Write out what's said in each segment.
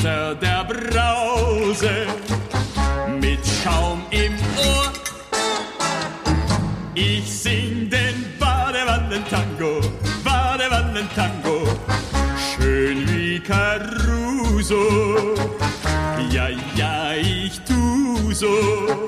unter der Brause mit Schaum im Ohr. Ich sing den Badewannentango, Badewannentango, schön wie Caruso. Ja, ja, ich tu so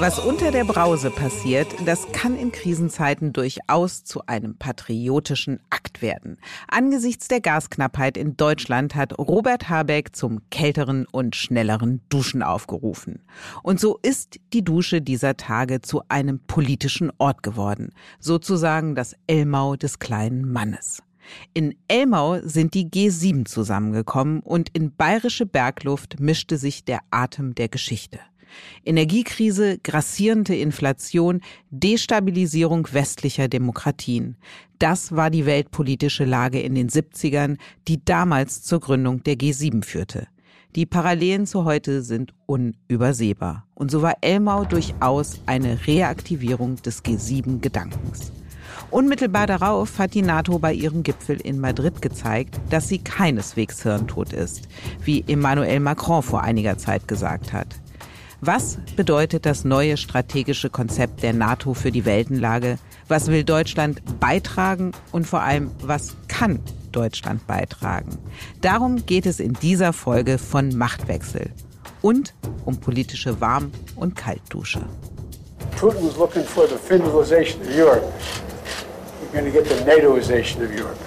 Was unter der Brause passiert, das kann in Krisenzeiten durchaus zu einem patriotischen Akt werden. Angesichts der Gasknappheit in Deutschland hat Robert Habeck zum kälteren und schnelleren Duschen aufgerufen. Und so ist die Dusche dieser Tage zu einem politischen Ort geworden, sozusagen das Elmau des kleinen Mannes. In Elmau sind die G7 zusammengekommen und in bayerische Bergluft mischte sich der Atem der Geschichte. Energiekrise, grassierende Inflation, Destabilisierung westlicher Demokratien. Das war die weltpolitische Lage in den 70ern, die damals zur Gründung der G7 führte. Die Parallelen zu heute sind unübersehbar. Und so war Elmau durchaus eine Reaktivierung des G7-Gedankens. Unmittelbar darauf hat die NATO bei ihrem Gipfel in Madrid gezeigt, dass sie keineswegs hirntot ist, wie Emmanuel Macron vor einiger Zeit gesagt hat. Was bedeutet das neue strategische Konzept der NATO für die Weltenlage? Was will Deutschland beitragen und vor allem, was kann Deutschland beitragen? Darum geht es in dieser Folge von Machtwechsel und um politische Warm- und Kaltdusche. Putin was looking for the Finlandization of Europe. We're going to get the NATOization of Europe.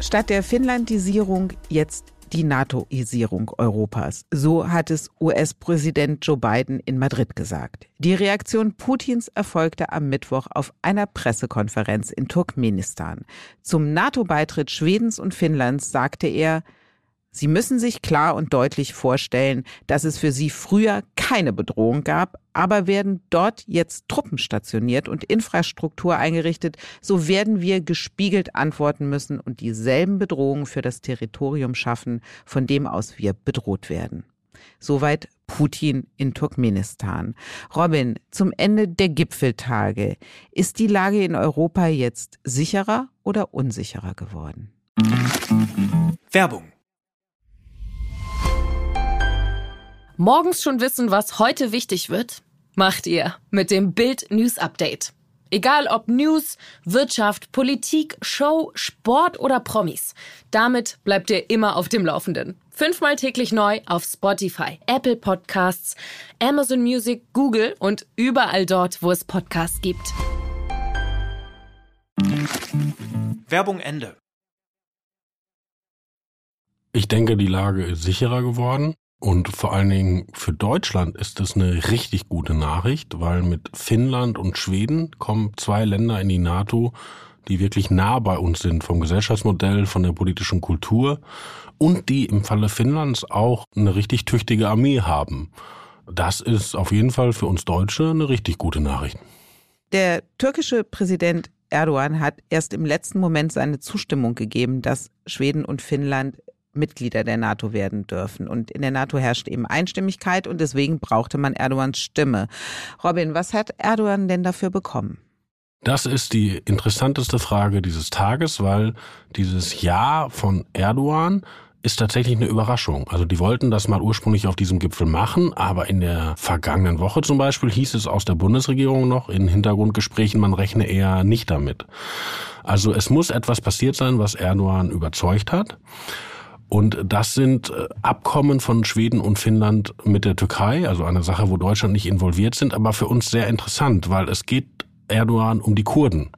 Statt der Finnlandisierung jetzt die NATOisierung Europas. So hat es US-Präsident Joe Biden in Madrid gesagt. Die Reaktion Putins erfolgte am Mittwoch auf einer Pressekonferenz in Turkmenistan. Zum NATO-Beitritt Schwedens und Finnlands sagte er, Sie müssen sich klar und deutlich vorstellen, dass es für sie früher keine Bedrohung gab, aber werden dort jetzt Truppen stationiert und Infrastruktur eingerichtet, so werden wir gespiegelt antworten müssen und dieselben Bedrohungen für das Territorium schaffen, von dem aus wir bedroht werden. Soweit Putin in Turkmenistan. Robin, zum Ende der Gipfeltage. Ist die Lage in Europa jetzt sicherer oder unsicherer geworden? Werbung Morgens schon wissen, was heute wichtig wird? Macht ihr mit dem Bild News Update. Egal ob News, Wirtschaft, Politik, Show, Sport oder Promis. Damit bleibt ihr immer auf dem Laufenden. Fünfmal täglich neu auf Spotify, Apple Podcasts, Amazon Music, Google und überall dort, wo es Podcasts gibt. Werbung Ende. Ich denke, die Lage ist sicherer geworden. Und vor allen Dingen für Deutschland ist das eine richtig gute Nachricht, weil mit Finnland und Schweden kommen zwei Länder in die NATO, die wirklich nah bei uns sind vom Gesellschaftsmodell, von der politischen Kultur und die im Falle Finnlands auch eine richtig tüchtige Armee haben. Das ist auf jeden Fall für uns Deutsche eine richtig gute Nachricht. Der türkische Präsident Erdogan hat erst im letzten Moment seine Zustimmung gegeben, dass Schweden und Finnland Mitglieder der NATO werden dürfen. Und in der NATO herrscht eben Einstimmigkeit und deswegen brauchte man Erdogans Stimme. Robin, was hat Erdogan denn dafür bekommen? Das ist die interessanteste Frage dieses Tages, weil dieses Ja von Erdogan ist tatsächlich eine Überraschung. Also die wollten das mal ursprünglich auf diesem Gipfel machen, aber in der vergangenen Woche zum Beispiel hieß es aus der Bundesregierung noch in Hintergrundgesprächen, man rechne eher nicht damit. Also es muss etwas passiert sein, was Erdogan überzeugt hat. Und das sind äh, Abkommen von Schweden und Finnland mit der Türkei, also eine Sache, wo Deutschland nicht involviert sind, aber für uns sehr interessant, weil es geht Erdogan um die Kurden.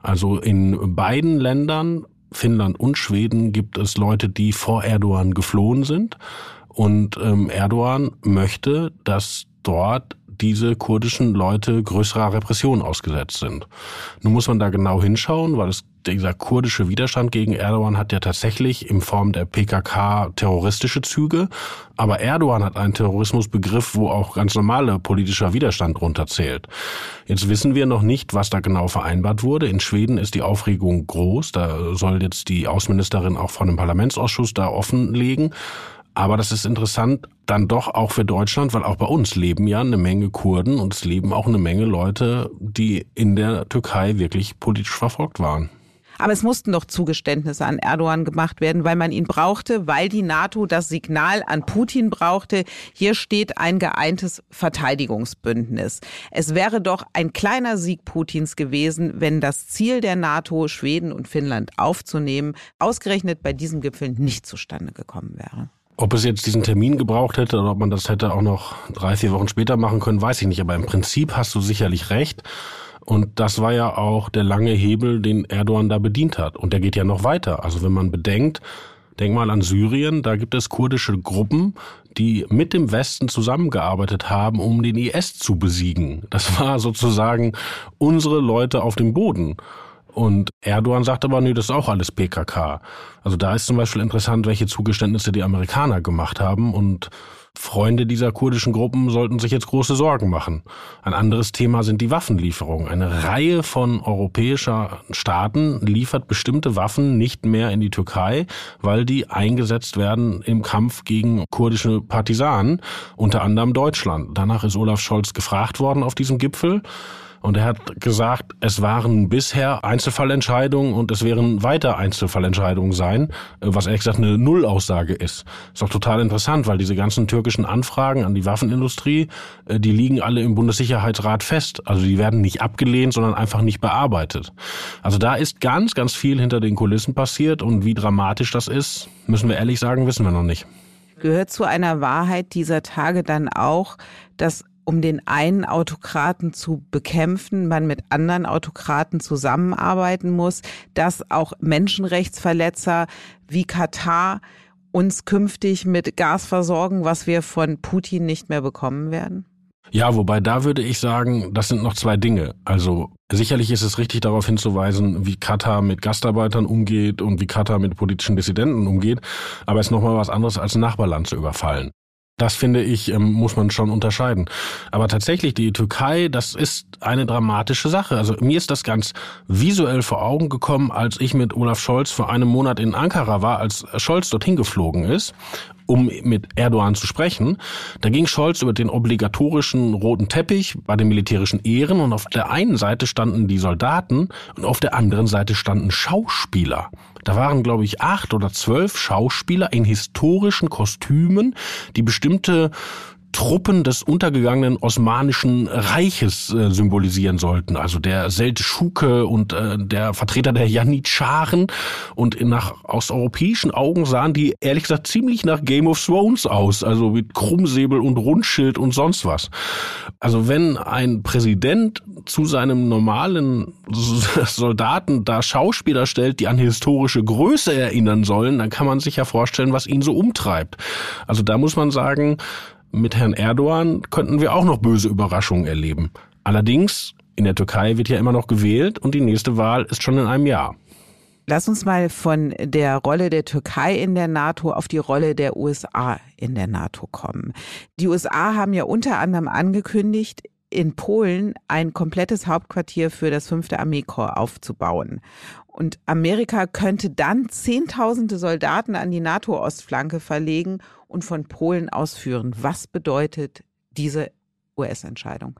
Also in beiden Ländern, Finnland und Schweden, gibt es Leute, die vor Erdogan geflohen sind. Und ähm, Erdogan möchte, dass dort diese kurdischen Leute größerer Repression ausgesetzt sind. Nun muss man da genau hinschauen, weil es dieser kurdische Widerstand gegen Erdogan hat ja tatsächlich in Form der PKK terroristische Züge, aber Erdogan hat einen Terrorismusbegriff, wo auch ganz normale politischer Widerstand runterzählt. Jetzt wissen wir noch nicht, was da genau vereinbart wurde. In Schweden ist die Aufregung groß, da soll jetzt die Außenministerin auch von dem Parlamentsausschuss da offenlegen. Aber das ist interessant dann doch auch für Deutschland, weil auch bei uns leben ja eine Menge Kurden und es leben auch eine Menge Leute, die in der Türkei wirklich politisch verfolgt waren. Aber es mussten doch Zugeständnisse an Erdogan gemacht werden, weil man ihn brauchte, weil die NATO das Signal an Putin brauchte. Hier steht ein geeintes Verteidigungsbündnis. Es wäre doch ein kleiner Sieg Putins gewesen, wenn das Ziel der NATO, Schweden und Finnland aufzunehmen, ausgerechnet bei diesem Gipfel nicht zustande gekommen wäre. Ob es jetzt diesen Termin gebraucht hätte oder ob man das hätte auch noch drei, vier Wochen später machen können, weiß ich nicht. Aber im Prinzip hast du sicherlich recht. Und das war ja auch der lange Hebel, den Erdogan da bedient hat. Und der geht ja noch weiter. Also wenn man bedenkt, denk mal an Syrien, da gibt es kurdische Gruppen, die mit dem Westen zusammengearbeitet haben, um den IS zu besiegen. Das war sozusagen unsere Leute auf dem Boden. Und Erdogan sagt aber, nö, das ist auch alles PKK. Also da ist zum Beispiel interessant, welche Zugeständnisse die Amerikaner gemacht haben und Freunde dieser kurdischen Gruppen sollten sich jetzt große Sorgen machen. Ein anderes Thema sind die Waffenlieferungen. Eine Reihe von europäischer Staaten liefert bestimmte Waffen nicht mehr in die Türkei, weil die eingesetzt werden im Kampf gegen kurdische Partisanen, unter anderem Deutschland. Danach ist Olaf Scholz gefragt worden auf diesem Gipfel. Und er hat gesagt, es waren bisher Einzelfallentscheidungen und es werden weiter Einzelfallentscheidungen sein, was ehrlich gesagt eine Nullaussage ist. Ist doch total interessant, weil diese ganzen türkischen Anfragen an die Waffenindustrie, äh, die liegen alle im Bundessicherheitsrat fest. Also die werden nicht abgelehnt, sondern einfach nicht bearbeitet. Also da ist ganz, ganz viel hinter den Kulissen passiert und wie dramatisch das ist, müssen wir ehrlich sagen, wissen wir noch nicht. Gehört zu einer Wahrheit dieser Tage dann auch, dass um den einen Autokraten zu bekämpfen, man mit anderen Autokraten zusammenarbeiten muss, dass auch Menschenrechtsverletzer wie Katar uns künftig mit Gas versorgen, was wir von Putin nicht mehr bekommen werden? Ja, wobei da würde ich sagen, das sind noch zwei Dinge. Also sicherlich ist es richtig darauf hinzuweisen, wie Katar mit Gastarbeitern umgeht und wie Katar mit politischen Dissidenten umgeht, aber es ist nochmal was anderes als ein Nachbarland zu überfallen. Das finde ich, ähm, muss man schon unterscheiden. Aber tatsächlich, die Türkei, das ist eine dramatische Sache. Also mir ist das ganz visuell vor Augen gekommen, als ich mit Olaf Scholz vor einem Monat in Ankara war, als Scholz dorthin geflogen ist um mit Erdogan zu sprechen. Da ging Scholz über den obligatorischen roten Teppich bei den militärischen Ehren und auf der einen Seite standen die Soldaten und auf der anderen Seite standen Schauspieler. Da waren, glaube ich, acht oder zwölf Schauspieler in historischen Kostümen, die bestimmte Truppen des untergegangenen Osmanischen Reiches äh, symbolisieren sollten. Also der Seldschuke und äh, der Vertreter der Janitscharen. Und nach aus europäischen Augen sahen die ehrlich gesagt ziemlich nach Game of Thrones aus. Also mit Krummsäbel und Rundschild und sonst was. Also wenn ein Präsident zu seinem normalen Soldaten da Schauspieler stellt, die an historische Größe erinnern sollen, dann kann man sich ja vorstellen, was ihn so umtreibt. Also da muss man sagen, mit Herrn Erdogan könnten wir auch noch böse Überraschungen erleben. Allerdings, in der Türkei wird ja immer noch gewählt und die nächste Wahl ist schon in einem Jahr. Lass uns mal von der Rolle der Türkei in der NATO auf die Rolle der USA in der NATO kommen. Die USA haben ja unter anderem angekündigt, in Polen ein komplettes Hauptquartier für das 5. Armeekorps aufzubauen. Und Amerika könnte dann Zehntausende Soldaten an die NATO-Ostflanke verlegen und von Polen ausführen. Was bedeutet diese US-Entscheidung?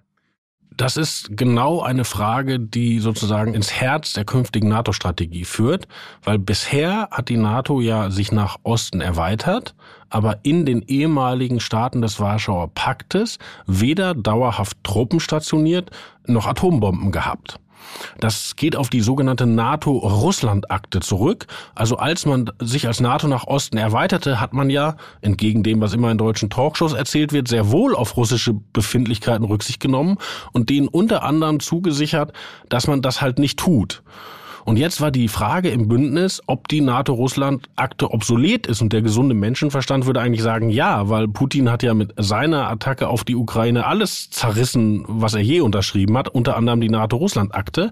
Das ist genau eine Frage, die sozusagen ins Herz der künftigen NATO-Strategie führt, weil bisher hat die NATO ja sich nach Osten erweitert, aber in den ehemaligen Staaten des Warschauer Paktes weder dauerhaft Truppen stationiert noch Atombomben gehabt. Das geht auf die sogenannte NATO-Russland-Akte zurück. Also als man sich als NATO nach Osten erweiterte, hat man ja, entgegen dem, was immer in deutschen Talkshows erzählt wird, sehr wohl auf russische Befindlichkeiten Rücksicht genommen und denen unter anderem zugesichert, dass man das halt nicht tut. Und jetzt war die Frage im Bündnis, ob die NATO-Russland-Akte obsolet ist. Und der gesunde Menschenverstand würde eigentlich sagen, ja, weil Putin hat ja mit seiner Attacke auf die Ukraine alles zerrissen, was er je unterschrieben hat, unter anderem die NATO-Russland-Akte.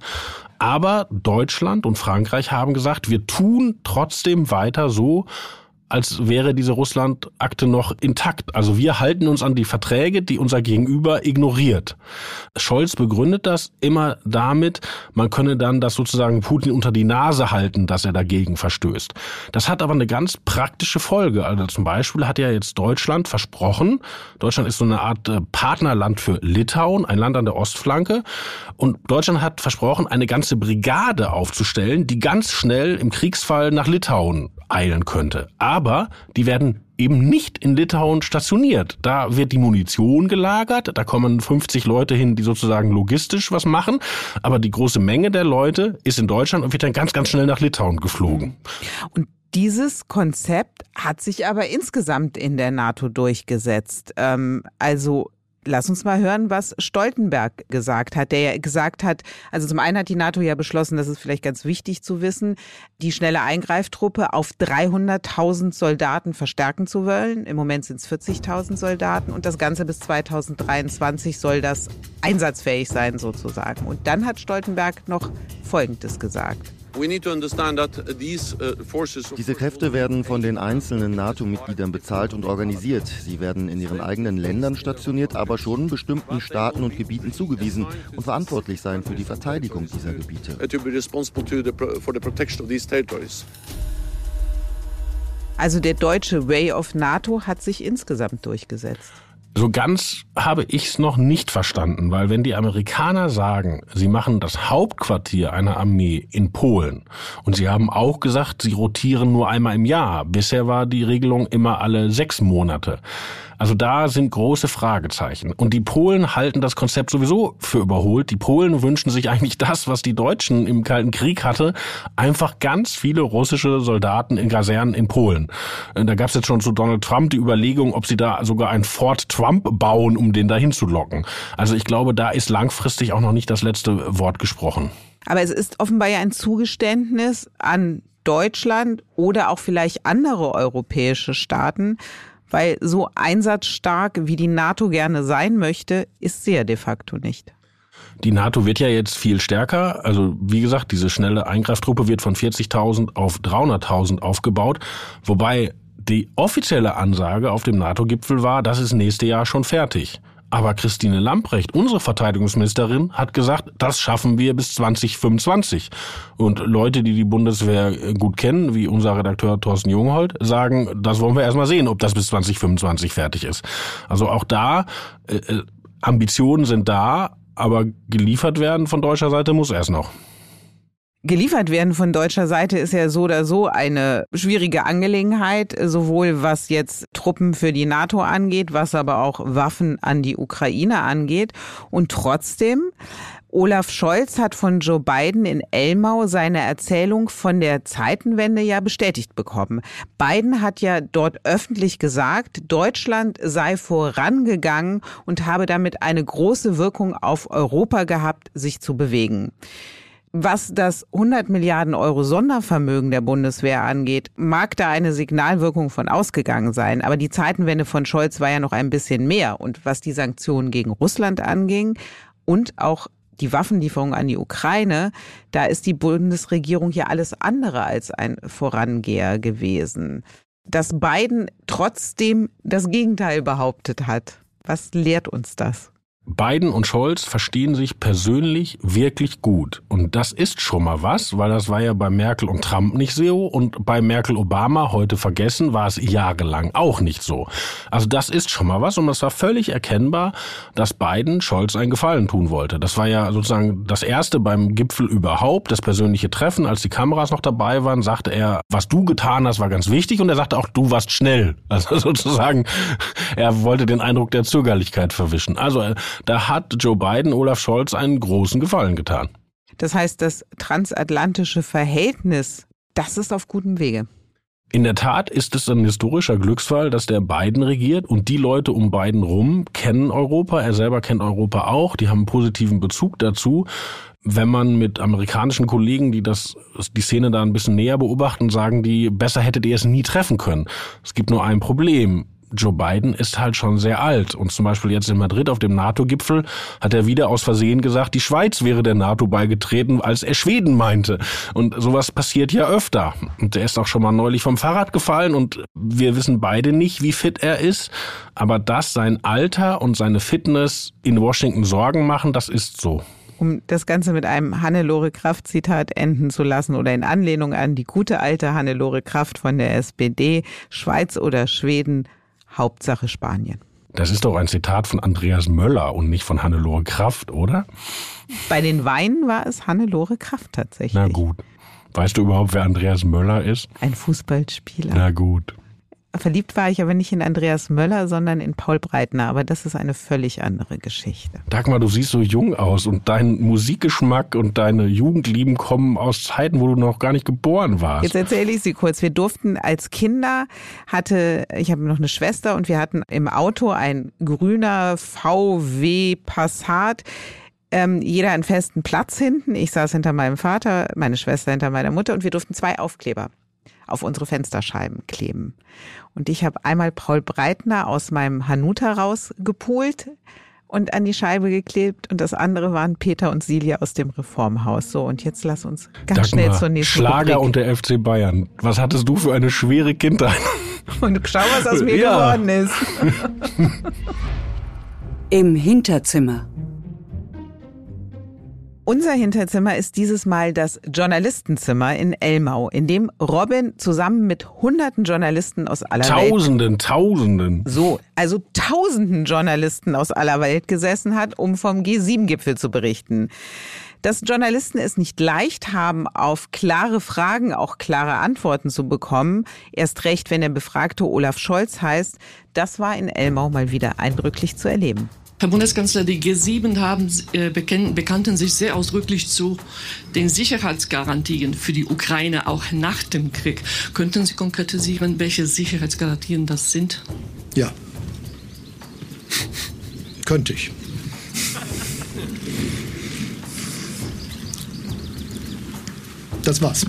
Aber Deutschland und Frankreich haben gesagt, wir tun trotzdem weiter so, als wäre diese Russland-Akte noch intakt. Also wir halten uns an die Verträge, die unser Gegenüber ignoriert. Scholz begründet das immer damit, man könne dann das sozusagen Putin unter die Nase halten, dass er dagegen verstößt. Das hat aber eine ganz praktische Folge. Also zum Beispiel hat ja jetzt Deutschland versprochen, Deutschland ist so eine Art äh, Partnerland für Litauen, ein Land an der Ostflanke, und Deutschland hat versprochen, eine ganze Brigade aufzustellen, die ganz schnell im Kriegsfall nach Litauen eilen könnte. Die werden eben nicht in Litauen stationiert. Da wird die Munition gelagert, da kommen 50 Leute hin, die sozusagen logistisch was machen, aber die große Menge der Leute ist in Deutschland und wird dann ganz, ganz schnell nach Litauen geflogen. Und dieses Konzept hat sich aber insgesamt in der NATO durchgesetzt. Ähm, also Lass uns mal hören, was Stoltenberg gesagt hat, der ja gesagt hat, also zum einen hat die NATO ja beschlossen, das ist vielleicht ganz wichtig zu wissen, die schnelle Eingreiftruppe auf 300.000 Soldaten verstärken zu wollen. Im Moment sind es 40.000 Soldaten und das Ganze bis 2023 soll das einsatzfähig sein sozusagen. Und dann hat Stoltenberg noch Folgendes gesagt. Uh, Diese Kräfte werden von den einzelnen NATO-Mitgliedern bezahlt und organisiert. Sie werden in ihren eigenen Ländern stationiert, aber schon bestimmten Staaten und Gebieten zugewiesen und verantwortlich sein für die Verteidigung dieser Gebiete. Also der deutsche Way of NATO hat sich insgesamt durchgesetzt. So ganz habe ich es noch nicht verstanden, weil wenn die Amerikaner sagen, sie machen das Hauptquartier einer Armee in Polen und sie haben auch gesagt, sie rotieren nur einmal im Jahr, bisher war die Regelung immer alle sechs Monate, also da sind große Fragezeichen. Und die Polen halten das Konzept sowieso für überholt. Die Polen wünschen sich eigentlich das, was die Deutschen im Kalten Krieg hatte, einfach ganz viele russische Soldaten in Kasernen in Polen. Äh, da gab es jetzt schon zu Donald Trump die Überlegung, ob sie da sogar ein Fort Trump bauen, um den dahin zu locken. Also ich glaube, da ist langfristig auch noch nicht das letzte Wort gesprochen. Aber es ist offenbar ja ein Zugeständnis an Deutschland oder auch vielleicht andere europäische Staaten, weil so einsatzstark, wie die NATO gerne sein möchte, ist sie ja de facto nicht. Die NATO wird ja jetzt viel stärker. Also wie gesagt, diese schnelle Eingreiftruppe wird von 40.000 auf 300.000 aufgebaut. Wobei die offizielle Ansage auf dem NATO-Gipfel war, das ist nächste Jahr schon fertig. Aber Christine Lamprecht, unsere Verteidigungsministerin, hat gesagt, das schaffen wir bis 2025. Und Leute, die die Bundeswehr gut kennen, wie unser Redakteur Thorsten Junghold, sagen, das wollen wir erstmal sehen, ob das bis 2025 fertig ist. Also auch da, äh, äh, Ambitionen sind da, aber geliefert werden von deutscher Seite muss erst noch geliefert werden von deutscher Seite ist ja so oder so eine schwierige Angelegenheit, sowohl was jetzt Truppen für die NATO angeht, was aber auch Waffen an die Ukraine angeht. Und trotzdem, Olaf Scholz hat von Joe Biden in Elmau seine Erzählung von der Zeitenwende ja bestätigt bekommen. Biden hat ja dort öffentlich gesagt, Deutschland sei vorangegangen und habe damit eine große Wirkung auf Europa gehabt, sich zu bewegen. Was das 100 Milliarden Euro Sondervermögen der Bundeswehr angeht, mag da eine Signalwirkung von ausgegangen sein. Aber die Zeitenwende von Scholz war ja noch ein bisschen mehr. Und was die Sanktionen gegen Russland anging und auch die Waffenlieferung an die Ukraine, da ist die Bundesregierung ja alles andere als ein Vorangeher gewesen. Dass Biden trotzdem das Gegenteil behauptet hat. Was lehrt uns das? Biden und Scholz verstehen sich persönlich wirklich gut. Und das ist schon mal was, weil das war ja bei Merkel und Trump nicht so und bei Merkel Obama heute vergessen war es jahrelang auch nicht so. Also das ist schon mal was und es war völlig erkennbar, dass Biden Scholz einen Gefallen tun wollte. Das war ja sozusagen das erste beim Gipfel überhaupt, das persönliche Treffen. Als die Kameras noch dabei waren, sagte er, was du getan hast, war ganz wichtig und er sagte auch, du warst schnell. Also sozusagen, er wollte den Eindruck der Zögerlichkeit verwischen. Also da hat Joe Biden Olaf Scholz einen großen Gefallen getan. Das heißt, das transatlantische Verhältnis, das ist auf gutem Wege. In der Tat ist es ein historischer Glücksfall, dass der Biden regiert und die Leute um Biden rum kennen Europa. Er selber kennt Europa auch. Die haben einen positiven Bezug dazu. Wenn man mit amerikanischen Kollegen, die das, die Szene da ein bisschen näher beobachten, sagen die, besser hättet ihr es nie treffen können. Es gibt nur ein Problem. Joe Biden ist halt schon sehr alt. Und zum Beispiel jetzt in Madrid auf dem NATO-Gipfel hat er wieder aus Versehen gesagt, die Schweiz wäre der NATO beigetreten, als er Schweden meinte. Und sowas passiert ja öfter. Und der ist auch schon mal neulich vom Fahrrad gefallen und wir wissen beide nicht, wie fit er ist. Aber dass sein Alter und seine Fitness in Washington Sorgen machen, das ist so um das Ganze mit einem Hannelore Kraft Zitat enden zu lassen oder in Anlehnung an die gute alte Hannelore Kraft von der SPD, Schweiz oder Schweden, Hauptsache Spanien. Das ist doch ein Zitat von Andreas Möller und nicht von Hannelore Kraft, oder? Bei den Weinen war es Hannelore Kraft tatsächlich. Na gut. Weißt du überhaupt, wer Andreas Möller ist? Ein Fußballspieler. Na gut. Verliebt war ich aber nicht in Andreas Möller, sondern in Paul Breitner. Aber das ist eine völlig andere Geschichte. Dagmar, du siehst so jung aus und dein Musikgeschmack und deine Jugendlieben kommen aus Zeiten, wo du noch gar nicht geboren warst. Jetzt erzähle ich sie kurz. Wir durften als Kinder, hatte, ich habe noch eine Schwester und wir hatten im Auto ein grüner VW Passat ähm, jeder einen festen Platz hinten. Ich saß hinter meinem Vater, meine Schwester hinter meiner Mutter und wir durften zwei Aufkleber auf unsere Fensterscheiben kleben. Und ich habe einmal Paul Breitner aus meinem Hanuta rausgepult und an die Scheibe geklebt und das andere waren Peter und Silja aus dem Reformhaus. So, und jetzt lass uns ganz Dagmar, schnell zur nächsten Schlager Rubrik. und der FC Bayern. Was hattest du für eine schwere Kindheit? Und schau, was aus mir Ja. geworden ist. Im Hinterzimmer. Unser Hinterzimmer ist dieses Mal das Journalistenzimmer in Elmau, in dem Robin zusammen mit hunderten Journalisten aus aller Welt Tausenden, Tausenden. so, also tausenden Journalisten aus aller Welt gesessen hat, um vom G7-Gipfel zu berichten. Dass Journalisten es nicht leicht haben, auf klare Fragen auch klare Antworten zu bekommen, erst recht, wenn der Befragte Olaf Scholz heißt, das war in Elmau mal wieder eindrücklich zu erleben. Herr Bundeskanzler, die G7 haben, äh, bekannten sich sehr ausdrücklich zu den Sicherheitsgarantien für die Ukraine auch nach dem Krieg. Könnten Sie konkretisieren, welche Sicherheitsgarantien das sind? Ja. Könnte ich. Das war's.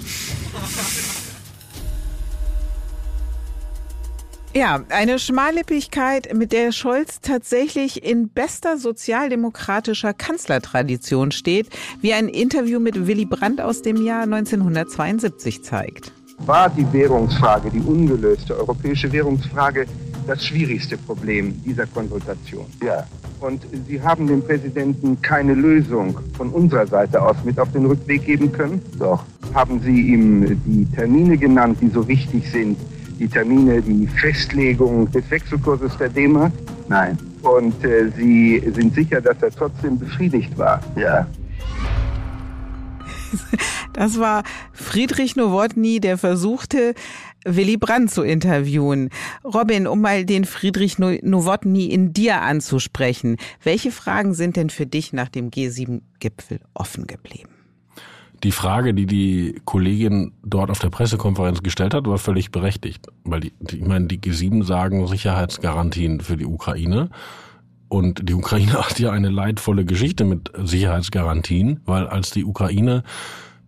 Ja, eine Schmallippigkeit, mit der Scholz tatsächlich in bester sozialdemokratischer Kanzlertradition steht, wie ein Interview mit Willy Brandt aus dem Jahr 1972 zeigt. war die Währungsfrage, die ungelöste europäische Währungsfrage, das schwierigste Problem dieser Konsultation. Ja. Und Sie haben dem Präsidenten keine Lösung von unserer Seite aus mit auf den Rückweg geben können? Doch. Haben Sie ihm die Termine genannt, die so wichtig sind? Die Termine, die Festlegung des Wechselkurses der D-Mark? Nein. Und äh, Sie sind sicher, dass er trotzdem befriedigt war? Ja. Das war Friedrich Nowotny, der versuchte, Willy Brandt zu interviewen. Robin, um mal den Friedrich No- Nowotny in dir anzusprechen. Welche Fragen sind denn für dich nach dem G7-Gipfel offen geblieben? Die Frage, die die Kollegin dort auf der Pressekonferenz gestellt hat, war völlig berechtigt. Weil die, die, ich meine, die G7 sagen Sicherheitsgarantien für die Ukraine. Und die Ukraine hat ja eine leidvolle Geschichte mit Sicherheitsgarantien, weil als die Ukraine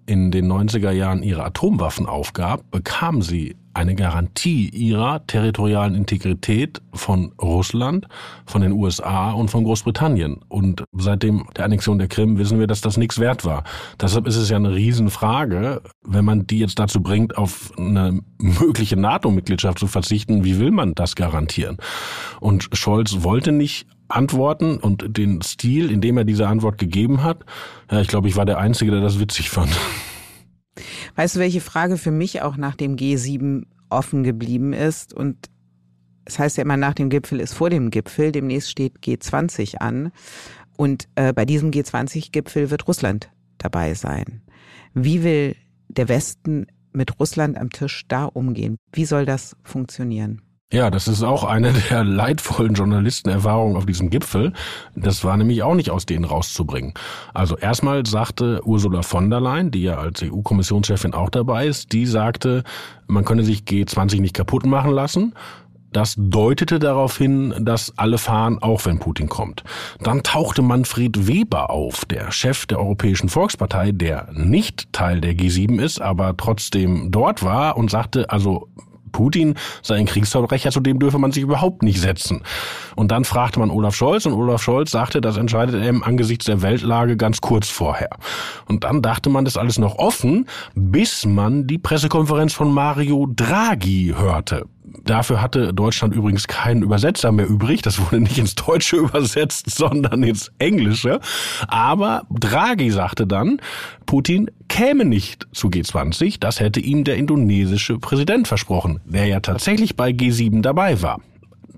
in den 90er Jahren ihre Atomwaffen aufgab, bekam sie eine Garantie ihrer territorialen Integrität von Russland, von den USA und von Großbritannien. Und seit dem der Annexion der Krim wissen wir, dass das nichts wert war. Deshalb ist es ja eine Riesenfrage, wenn man die jetzt dazu bringt, auf eine mögliche NATO-Mitgliedschaft zu verzichten, wie will man das garantieren? Und Scholz wollte nicht antworten und den Stil, in dem er diese Antwort gegeben hat, ja, ich glaube, ich war der Einzige, der das witzig fand. Weißt du, welche Frage für mich auch nach dem G7 offen geblieben ist? Und es heißt ja immer, nach dem Gipfel ist vor dem Gipfel. Demnächst steht G20 an. Und äh, bei diesem G20-Gipfel wird Russland dabei sein. Wie will der Westen mit Russland am Tisch da umgehen? Wie soll das funktionieren? Ja, das ist auch eine der leidvollen Journalistenerfahrungen auf diesem Gipfel. Das war nämlich auch nicht aus denen rauszubringen. Also erstmal sagte Ursula von der Leyen, die ja als EU-Kommissionschefin auch dabei ist, die sagte, man könne sich G20 nicht kaputt machen lassen. Das deutete darauf hin, dass alle fahren, auch wenn Putin kommt. Dann tauchte Manfred Weber auf, der Chef der Europäischen Volkspartei, der nicht Teil der G7 ist, aber trotzdem dort war und sagte, also Putin sei ein Kriegsverbrecher, zu dem dürfe man sich überhaupt nicht setzen. Und dann fragte man Olaf Scholz und Olaf Scholz sagte, das entscheidet er im angesichts der Weltlage ganz kurz vorher. Und dann dachte man, das alles noch offen, bis man die Pressekonferenz von Mario Draghi hörte. Dafür hatte Deutschland übrigens keinen Übersetzer mehr übrig. Das wurde nicht ins Deutsche übersetzt, sondern ins Englische. Aber Draghi sagte dann, Putin käme nicht zu G20. Das hätte ihm der indonesische Präsident versprochen, der ja tatsächlich bei G7 dabei war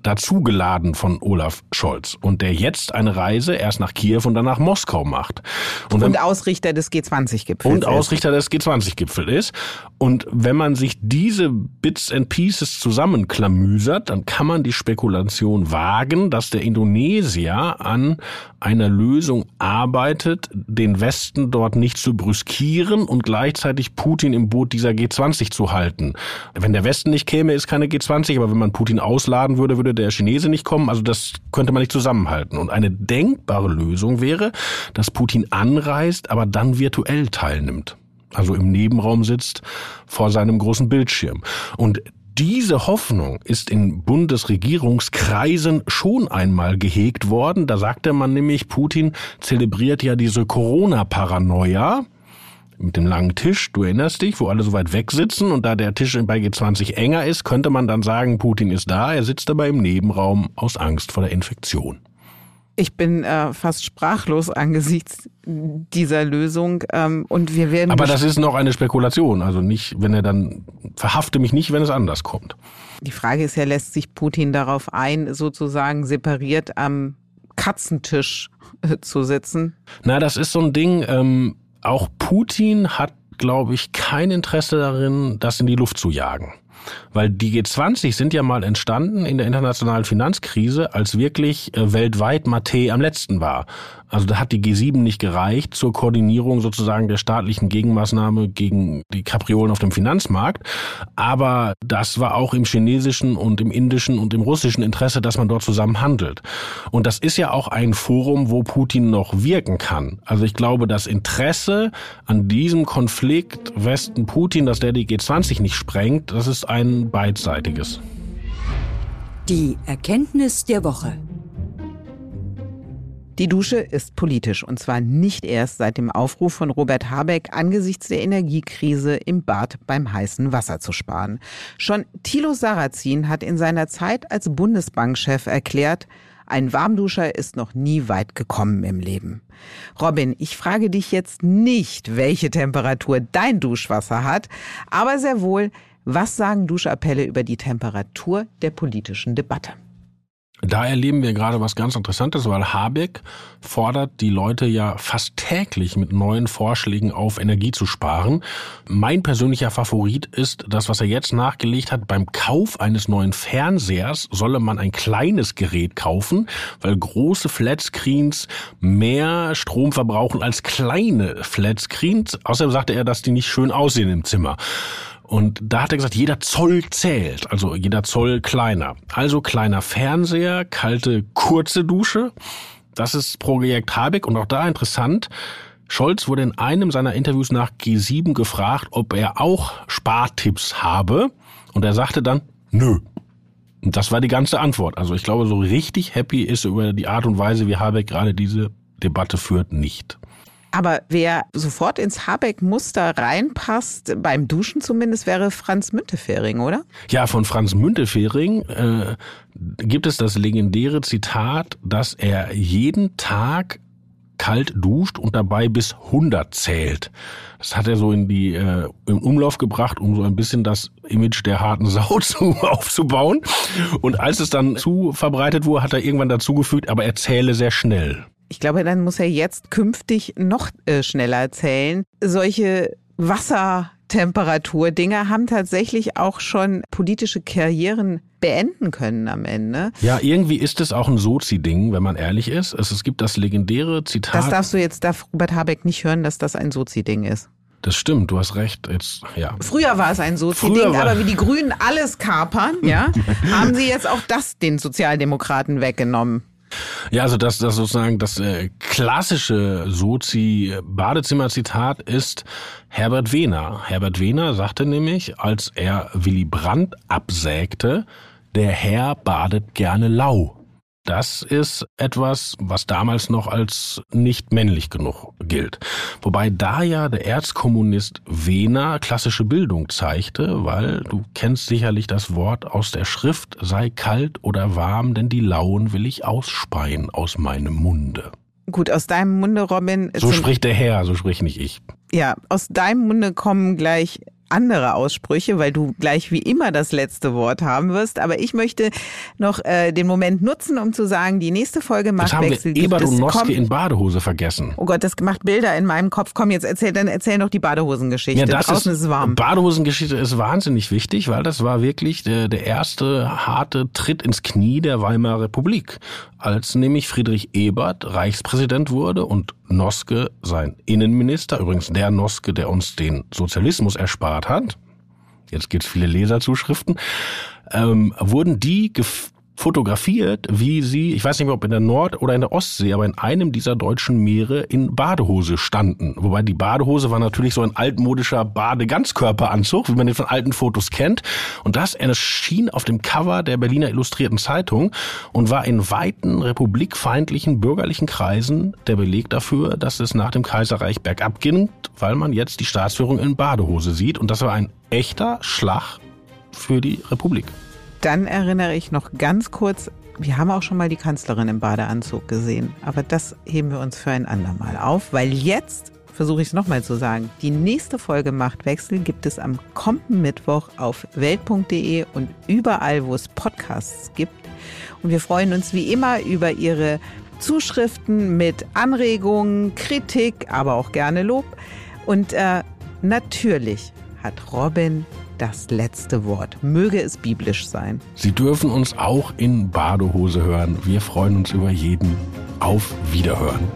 dazugeladen von Olaf Scholz und der jetzt eine Reise erst nach Kiew und dann nach Moskau macht. Und, und Ausrichter des G20-Gipfels. Und Ausrichter des G20-Gipfels ist. Und wenn man sich diese Bits and Pieces zusammenklamüsert, dann kann man die Spekulation wagen, dass der Indonesier an einer Lösung arbeitet, den Westen dort nicht zu brüskieren und gleichzeitig Putin im Boot dieser G20 zu halten. Wenn der Westen nicht käme, ist keine G20, aber wenn man Putin ausladen würde, würde der Chinese nicht kommen. Also das könnte man nicht zusammenhalten. Und eine denkbare Lösung wäre, dass Putin anreist, aber dann virtuell teilnimmt. Also im Nebenraum sitzt vor seinem großen Bildschirm. Und diese Hoffnung ist in Bundesregierungskreisen schon einmal gehegt worden. Da sagte man nämlich, Putin zelebriert ja diese Corona-Paranoia mit dem langen Tisch, du erinnerst dich, wo alle so weit weg sitzen und da der Tisch bei G20 enger ist, könnte man dann sagen, Putin ist da, er sitzt aber im Nebenraum aus Angst vor der Infektion. Ich bin äh, fast sprachlos angesichts dieser Lösung ähm, und wir werden. Aber das ist noch eine Spekulation, also nicht, wenn er dann verhafte mich nicht, wenn es anders kommt. Die Frage ist ja, lässt sich Putin darauf ein, sozusagen separiert am Katzentisch äh, zu sitzen? Na, das ist so ein Ding. Ähm, auch Putin hat, glaube ich, kein Interesse darin, das in die Luft zu jagen. Weil die G20 sind ja mal entstanden in der internationalen Finanzkrise, als wirklich äh, weltweit Mate am letzten war. Also da hat die G7 nicht gereicht zur Koordinierung sozusagen der staatlichen Gegenmaßnahme gegen die Kapriolen auf dem Finanzmarkt. Aber das war auch im chinesischen und im indischen und im russischen Interesse, dass man dort zusammen handelt. Und das ist ja auch ein Forum, wo Putin noch wirken kann. Also ich glaube, das Interesse an diesem Konflikt Westen-Putin, dass der die G20 nicht sprengt, das ist ein beidseitiges. Die Erkenntnis der Woche. Die Dusche ist politisch und zwar nicht erst seit dem Aufruf von Robert Habeck angesichts der Energiekrise im Bad beim heißen Wasser zu sparen. Schon Thilo Sarrazin hat in seiner Zeit als Bundesbankchef erklärt, ein Warmduscher ist noch nie weit gekommen im Leben. Robin, ich frage dich jetzt nicht, welche Temperatur dein Duschwasser hat, aber sehr wohl, was sagen Duschappelle über die Temperatur der politischen Debatte? Da erleben wir gerade was ganz Interessantes, weil Habeck fordert die Leute ja fast täglich mit neuen Vorschlägen auf, Energie zu sparen. Mein persönlicher Favorit ist das, was er jetzt nachgelegt hat. Beim Kauf eines neuen Fernsehers solle man ein kleines Gerät kaufen, weil große Flatscreens mehr Strom verbrauchen als kleine Flatscreens. Außerdem sagte er, dass die nicht schön aussehen im Zimmer. Und da hat er gesagt, jeder Zoll zählt, also jeder Zoll kleiner. Also kleiner Fernseher, kalte, kurze Dusche. Das ist Projekt Habeck und auch da interessant. Scholz wurde in einem seiner Interviews nach G7 gefragt, ob er auch Spartipps habe. Und er sagte dann, nö. Und das war die ganze Antwort. Also ich glaube, so richtig happy ist über die Art und Weise, wie Habeck gerade diese Debatte führt, nicht. Aber wer sofort ins Habeck-Muster reinpasst, beim Duschen zumindest, wäre Franz Müntefering, oder? Ja, von Franz Müntefering äh, gibt es das legendäre Zitat, dass er jeden Tag kalt duscht und dabei bis 100 zählt. Das hat er so in die äh, im Umlauf gebracht, um so ein bisschen das Image der harten Sau zu, aufzubauen. Und als es dann zu verbreitet wurde, hat er irgendwann dazugefügt, aber er zähle sehr schnell. Ich glaube, dann muss er jetzt künftig noch äh, schneller zählen. Solche Wasser Zimmertemperatur-Dinge haben tatsächlich auch schon politische Karrieren beenden können am Ende. Ja, irgendwie ist es auch ein Sozi-Ding, wenn man ehrlich ist. Es, es gibt das legendäre Zitat. Das darfst du jetzt, darf Robert Habeck nicht hören, dass das ein Sozi-Ding ist. Das stimmt, du hast recht. Jetzt, ja. Früher war es ein Sozi-Ding, aber wie die Grünen alles kapern, ja, haben sie jetzt auch das den Sozialdemokraten weggenommen. Ja, also das, das sozusagen das äh, klassische Sozi-Badezimmer-Zitat ist Herbert Wehner. Herbert Wehner sagte nämlich, als er Willy Brandt absägte, der Herr badet gerne lau. Das ist etwas, was damals noch als nicht männlich genug gilt. Wobei da ja der Erzkommunist Wehner klassische Bildung zeigte, weil du kennst sicherlich das Wort aus der Schrift, sei kalt oder warm, denn die Lauen will ich ausspeien aus meinem Munde. Gut, aus deinem Munde, Robin. So spricht der Herr, so sprich nicht ich. Ja, aus deinem Munde kommen gleich andere Aussprüche, weil du gleich wie immer das letzte Wort haben wirst. Aber ich möchte noch äh, den Moment nutzen, um zu sagen, die nächste Folge Machtwechsel gibt Ebert und Noske in Badehose vergessen. Oh Gott, das macht Bilder in meinem Kopf. Komm, jetzt erzähl, dann erzähl noch die Badehosengeschichte. Ja, das Draußen ist, ist es warm. Badehosengeschichte ist wahnsinnig wichtig, weil das war wirklich der, der erste harte Tritt ins Knie der Weimarer Republik. Als nämlich Friedrich Ebert Reichspräsident wurde und Noske sein Innenminister, übrigens der Noske, der uns den Sozialismus erspart hat, jetzt gibt's viele Leserzuschriften, ähm, wurden die fotografiert, wie sie, ich weiß nicht mehr, ob in der Nord- oder in der Ostsee, aber in einem dieser deutschen Meere in Badehose standen. Wobei die Badehose war natürlich so ein altmodischer Badeganzkörperanzug, wie man den von alten Fotos kennt. Und das erschien auf dem Cover der Berliner Illustrierten Zeitung und war in weiten republikfeindlichen bürgerlichen Kreisen der Beleg dafür, dass es nach dem Kaiserreich bergab ging, weil man jetzt die Staatsführung in Badehose sieht. Und das war ein echter Schlag für die Republik. Dann erinnere ich noch ganz kurz, wir haben auch schon mal die Kanzlerin im Badeanzug gesehen, aber das heben wir uns für ein andermal auf, weil jetzt versuche ich es nochmal zu sagen. Die nächste Folge Machtwechsel gibt es am kommenden Mittwoch auf welt.de und überall, wo es Podcasts gibt. Und wir freuen uns wie immer über Ihre Zuschriften mit Anregungen, Kritik, aber auch gerne Lob. Und äh, natürlich hat Robin das letzte Wort. Möge es biblisch sein. Sie dürfen uns auch in Badehose hören. Wir freuen uns über jeden. Auf Wiederhören.